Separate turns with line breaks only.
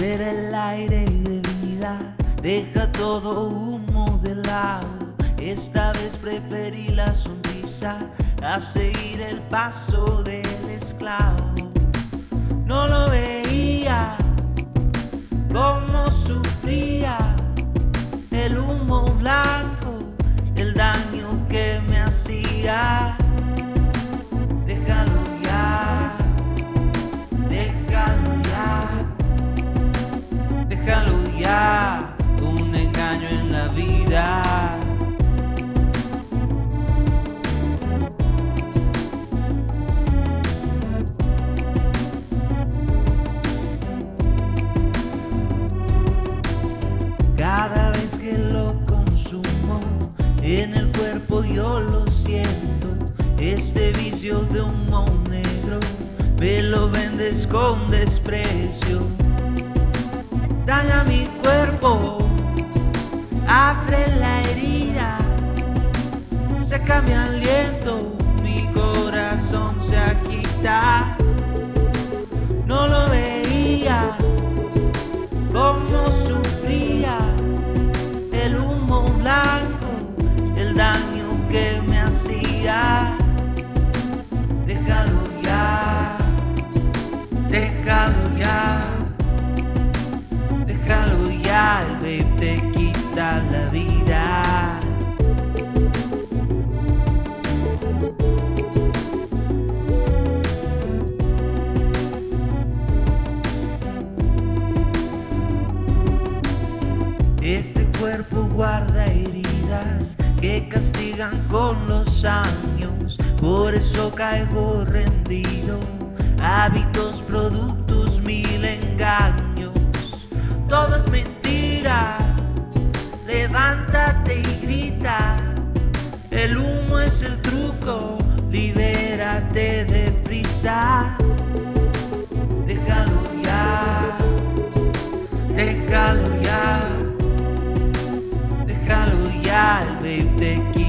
libera el aire de vida, deja todo humo de lado. Esta vez preferí la sonrisa a seguir el paso del esclavo. No lo veía, con desprecio. Daña mi cuerpo, abre la herida, seca mi aliento, mi corazón se agita. Déjalo ya, déjalo ya, el vape te quita la vida. Este cuerpo guarda heridas que castigan con los años, por eso caigo rendido. Hábitos, productos, todo es mentira. Levántate y grita. El humo es el truco. Libérate de prisa. Déjalo ya. Déjalo ya. Déjalo ya. El te